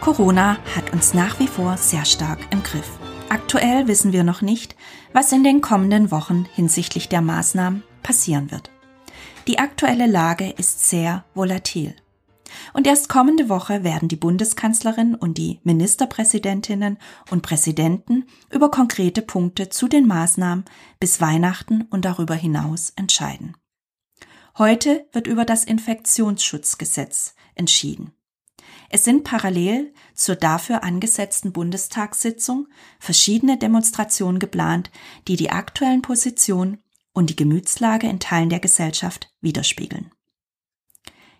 Corona hat uns nach wie vor sehr stark im Griff. Aktuell wissen wir noch nicht, was in den kommenden Wochen hinsichtlich der Maßnahmen passieren wird. Die aktuelle Lage ist sehr volatil. Und erst kommende Woche werden die Bundeskanzlerin und die Ministerpräsidentinnen und Präsidenten über konkrete Punkte zu den Maßnahmen bis Weihnachten und darüber hinaus entscheiden. Heute wird über das Infektionsschutzgesetz entschieden. Es sind parallel zur dafür angesetzten Bundestagssitzung verschiedene Demonstrationen geplant, die die aktuellen Positionen und die Gemütslage in Teilen der Gesellschaft widerspiegeln.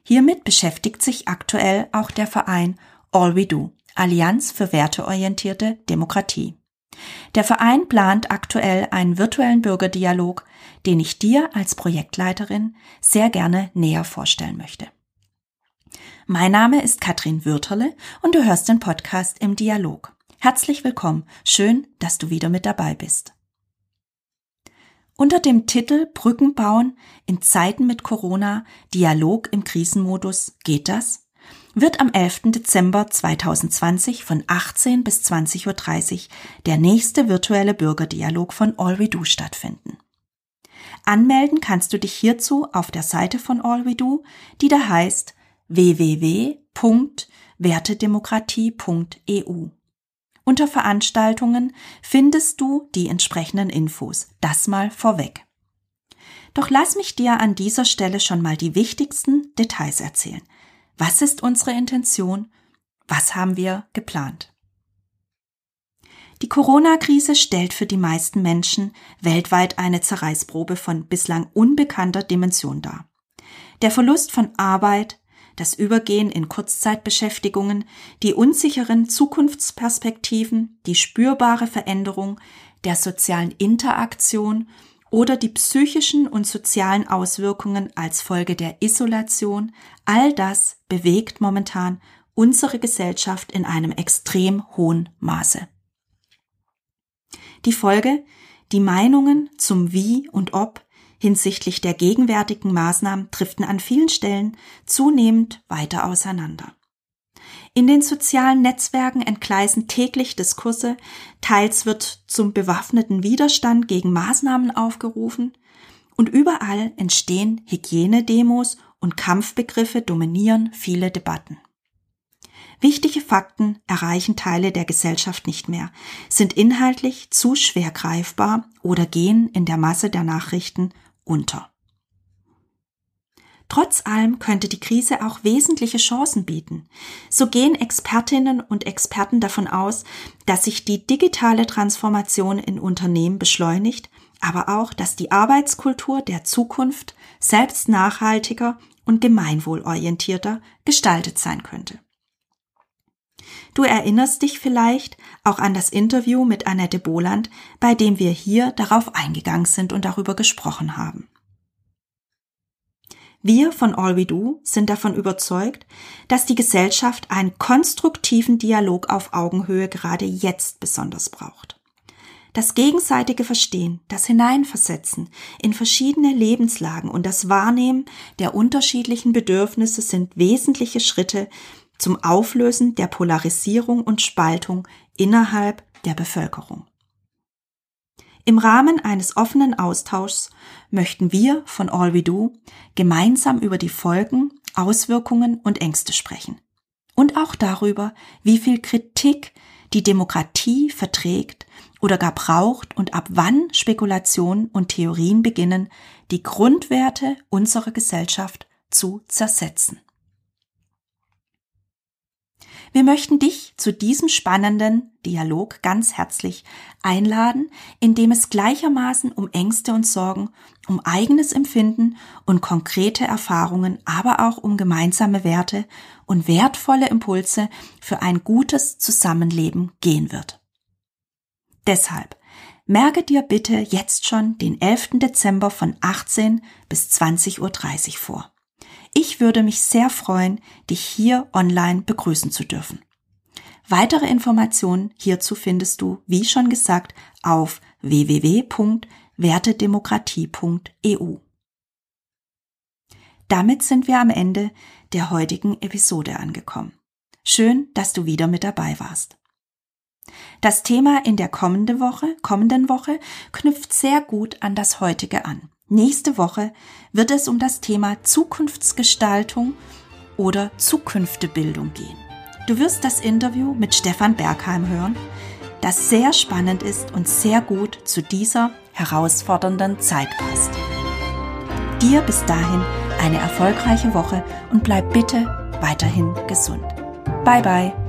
Hiermit beschäftigt sich aktuell auch der Verein All We Do, Allianz für werteorientierte Demokratie. Der Verein plant aktuell einen virtuellen Bürgerdialog, den ich dir als Projektleiterin sehr gerne näher vorstellen möchte. Mein Name ist Katrin Würterle und du hörst den Podcast im Dialog. Herzlich willkommen. Schön, dass du wieder mit dabei bist. Unter dem Titel Brücken bauen in Zeiten mit Corona Dialog im Krisenmodus geht das? wird am 11. Dezember 2020 von 18 bis 20.30 Uhr der nächste virtuelle Bürgerdialog von All We Do stattfinden. Anmelden kannst du dich hierzu auf der Seite von All We Do, die da heißt www.wertedemokratie.eu. Unter Veranstaltungen findest du die entsprechenden Infos. Das mal vorweg. Doch lass mich dir an dieser Stelle schon mal die wichtigsten Details erzählen. Was ist unsere Intention? Was haben wir geplant? Die Corona-Krise stellt für die meisten Menschen weltweit eine Zerreißprobe von bislang unbekannter Dimension dar. Der Verlust von Arbeit, das Übergehen in Kurzzeitbeschäftigungen, die unsicheren Zukunftsperspektiven, die spürbare Veränderung der sozialen Interaktion oder die psychischen und sozialen Auswirkungen als Folge der Isolation, all das bewegt momentan unsere Gesellschaft in einem extrem hohen Maße. Die Folge, die Meinungen zum Wie und Ob hinsichtlich der gegenwärtigen Maßnahmen driften an vielen Stellen zunehmend weiter auseinander. In den sozialen Netzwerken entgleisen täglich Diskurse, teils wird zum bewaffneten Widerstand gegen Maßnahmen aufgerufen und überall entstehen Hygienedemos und Kampfbegriffe dominieren viele Debatten. Wichtige Fakten erreichen Teile der Gesellschaft nicht mehr, sind inhaltlich zu schwer greifbar oder gehen in der Masse der Nachrichten unter. Trotz allem könnte die Krise auch wesentliche Chancen bieten. So gehen Expertinnen und Experten davon aus, dass sich die digitale Transformation in Unternehmen beschleunigt, aber auch, dass die Arbeitskultur der Zukunft selbst nachhaltiger und gemeinwohlorientierter gestaltet sein könnte. Du erinnerst dich vielleicht auch an das Interview mit Annette Boland, bei dem wir hier darauf eingegangen sind und darüber gesprochen haben. Wir von All We Do sind davon überzeugt, dass die Gesellschaft einen konstruktiven Dialog auf Augenhöhe gerade jetzt besonders braucht. Das gegenseitige Verstehen, das Hineinversetzen in verschiedene Lebenslagen und das Wahrnehmen der unterschiedlichen Bedürfnisse sind wesentliche Schritte zum Auflösen der Polarisierung und Spaltung innerhalb der Bevölkerung. Im Rahmen eines offenen Austauschs möchten wir von All We Do gemeinsam über die Folgen, Auswirkungen und Ängste sprechen. Und auch darüber, wie viel Kritik die Demokratie verträgt oder gar braucht und ab wann Spekulationen und Theorien beginnen, die Grundwerte unserer Gesellschaft zu zersetzen. Wir möchten dich zu diesem spannenden Dialog ganz herzlich einladen, indem es gleichermaßen um Ängste und Sorgen, um eigenes Empfinden und konkrete Erfahrungen, aber auch um gemeinsame Werte und wertvolle Impulse für ein gutes Zusammenleben gehen wird. Deshalb merke dir bitte jetzt schon den 11. Dezember von 18 bis 20.30 Uhr vor. Ich würde mich sehr freuen, dich hier online begrüßen zu dürfen. Weitere Informationen hierzu findest du, wie schon gesagt, auf www.wertedemokratie.eu. Damit sind wir am Ende der heutigen Episode angekommen. Schön, dass du wieder mit dabei warst. Das Thema in der kommende Woche, kommenden Woche knüpft sehr gut an das heutige an. Nächste Woche wird es um das Thema Zukunftsgestaltung oder Zukünftebildung gehen. Du wirst das Interview mit Stefan Bergheim hören, das sehr spannend ist und sehr gut zu dieser herausfordernden Zeit passt. Dir bis dahin eine erfolgreiche Woche und bleib bitte weiterhin gesund. Bye bye.